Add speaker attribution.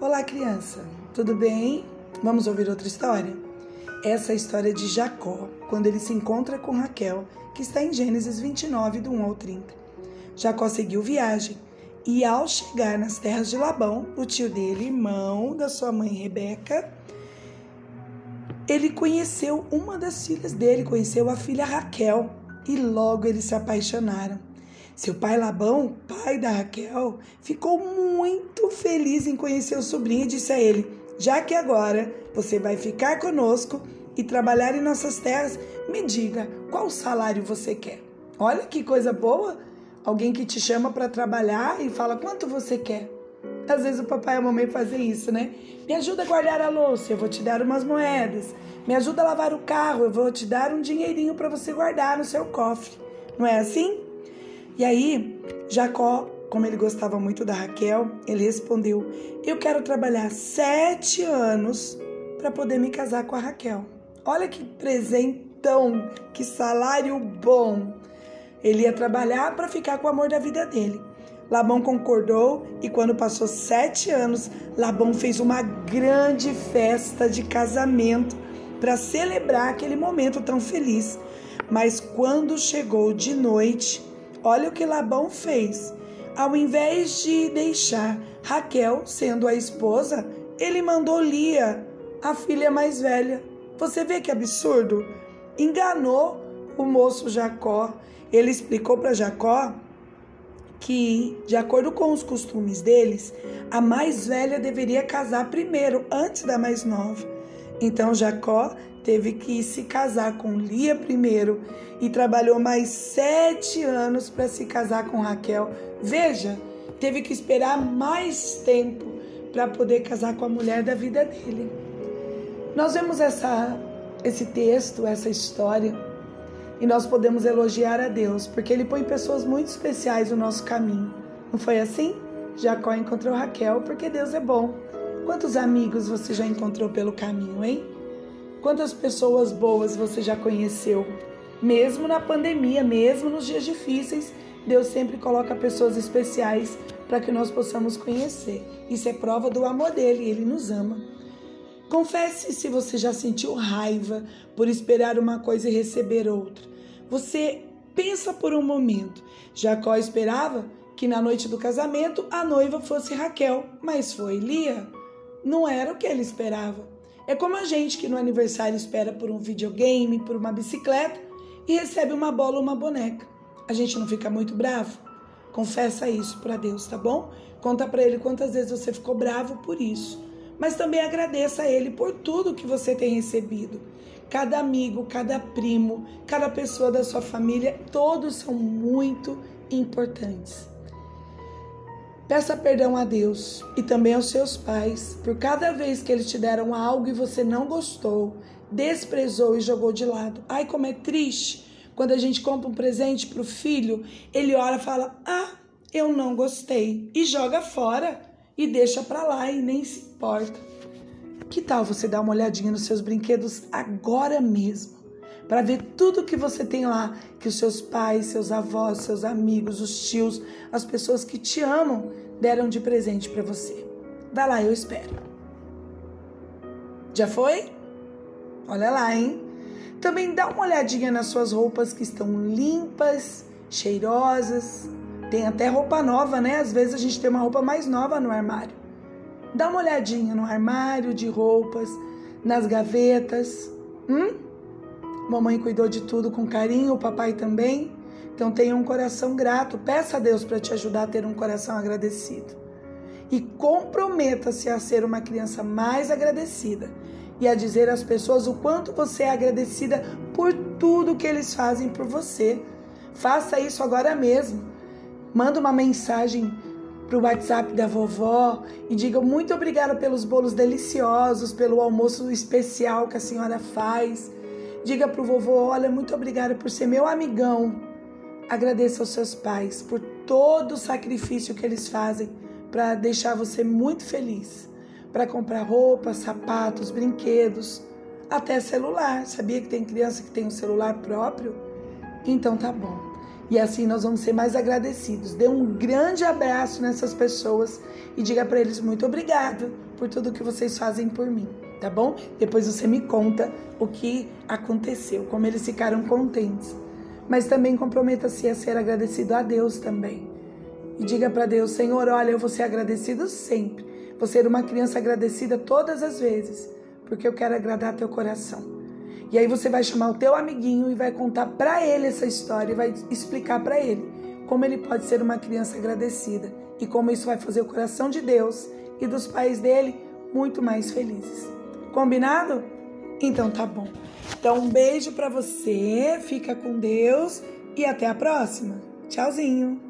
Speaker 1: Olá, criança. Tudo bem? Vamos ouvir outra história? Essa é a história de Jacó, quando ele se encontra com Raquel, que está em Gênesis 29, do 1 ao 30. Jacó seguiu viagem e, ao chegar nas terras de Labão, o tio dele, irmão da sua mãe Rebeca, ele conheceu uma das filhas dele, conheceu a filha Raquel, e logo eles se apaixonaram. Seu pai Labão, pai da Raquel, ficou muito feliz em conhecer o sobrinho e disse a ele: Já que agora você vai ficar conosco e trabalhar em nossas terras, me diga qual salário você quer. Olha que coisa boa! Alguém que te chama para trabalhar e fala quanto você quer. Às vezes o papai e a mamãe fazem isso, né? Me ajuda a guardar a louça, eu vou te dar umas moedas. Me ajuda a lavar o carro, eu vou te dar um dinheirinho para você guardar no seu cofre. Não é assim? E aí, Jacó, como ele gostava muito da Raquel, ele respondeu: Eu quero trabalhar sete anos para poder me casar com a Raquel. Olha que presentão, que salário bom. Ele ia trabalhar para ficar com o amor da vida dele. Labão concordou e quando passou sete anos, Labão fez uma grande festa de casamento para celebrar aquele momento tão feliz. Mas quando chegou de noite, Olha o que Labão fez. Ao invés de deixar Raquel sendo a esposa, ele mandou Lia, a filha mais velha. Você vê que absurdo? Enganou o moço Jacó. Ele explicou para Jacó que, de acordo com os costumes deles, a mais velha deveria casar primeiro, antes da mais nova. Então Jacó teve que se casar com Lia primeiro e trabalhou mais sete anos para se casar com Raquel. Veja, teve que esperar mais tempo para poder casar com a mulher da vida dele. Nós vemos essa, esse texto, essa história, e nós podemos elogiar a Deus, porque Ele põe pessoas muito especiais no nosso caminho. Não foi assim? Jacó encontrou Raquel porque Deus é bom. Quantos amigos você já encontrou pelo caminho, hein? Quantas pessoas boas você já conheceu? Mesmo na pandemia, mesmo nos dias difíceis, Deus sempre coloca pessoas especiais para que nós possamos conhecer. Isso é prova do amor dele, ele nos ama. Confesse se você já sentiu raiva por esperar uma coisa e receber outra. Você pensa por um momento. Jacó esperava que na noite do casamento a noiva fosse Raquel, mas foi Lia. Não era o que ele esperava. É como a gente que no aniversário espera por um videogame, por uma bicicleta e recebe uma bola ou uma boneca. A gente não fica muito bravo? Confessa isso para Deus, tá bom? Conta para ele quantas vezes você ficou bravo por isso. Mas também agradeça a ele por tudo que você tem recebido. Cada amigo, cada primo, cada pessoa da sua família, todos são muito importantes. Peça perdão a Deus e também aos seus pais por cada vez que eles te deram algo e você não gostou, desprezou e jogou de lado. Ai, como é triste quando a gente compra um presente para o filho, ele olha e fala: Ah, eu não gostei, e joga fora e deixa para lá e nem se importa. Que tal você dar uma olhadinha nos seus brinquedos agora mesmo? Para ver tudo que você tem lá, que os seus pais, seus avós, seus amigos, os tios, as pessoas que te amam deram de presente para você. Vai lá, eu espero. Já foi? Olha lá, hein? Também dá uma olhadinha nas suas roupas que estão limpas, cheirosas. Tem até roupa nova, né? Às vezes a gente tem uma roupa mais nova no armário. Dá uma olhadinha no armário de roupas, nas gavetas. Hum? Mamãe cuidou de tudo com carinho, o papai também. Então tenha um coração grato, peça a Deus para te ajudar a ter um coração agradecido. E comprometa-se a ser uma criança mais agradecida e a dizer às pessoas o quanto você é agradecida por tudo que eles fazem por você. Faça isso agora mesmo. Manda uma mensagem para o WhatsApp da vovó e diga muito obrigada pelos bolos deliciosos, pelo almoço especial que a senhora faz. Diga para o vovô: olha, muito obrigada por ser meu amigão. Agradeça aos seus pais por todo o sacrifício que eles fazem para deixar você muito feliz. Para comprar roupas, sapatos, brinquedos, até celular. Sabia que tem criança que tem um celular próprio? Então tá bom. E assim nós vamos ser mais agradecidos. Dê um grande abraço nessas pessoas e diga para eles muito obrigado por tudo que vocês fazem por mim, tá bom? Depois você me conta o que aconteceu, como eles ficaram contentes. Mas também comprometa-se a ser agradecido a Deus também. E diga para Deus, Senhor, olha, eu vou ser agradecido sempre. Vou ser uma criança agradecida todas as vezes, porque eu quero agradar teu coração. E aí você vai chamar o teu amiguinho e vai contar para ele essa história e vai explicar para ele como ele pode ser uma criança agradecida e como isso vai fazer o coração de Deus e dos pais dele muito mais felizes. Combinado? Então tá bom. Então um beijo para você, fica com Deus e até a próxima. Tchauzinho.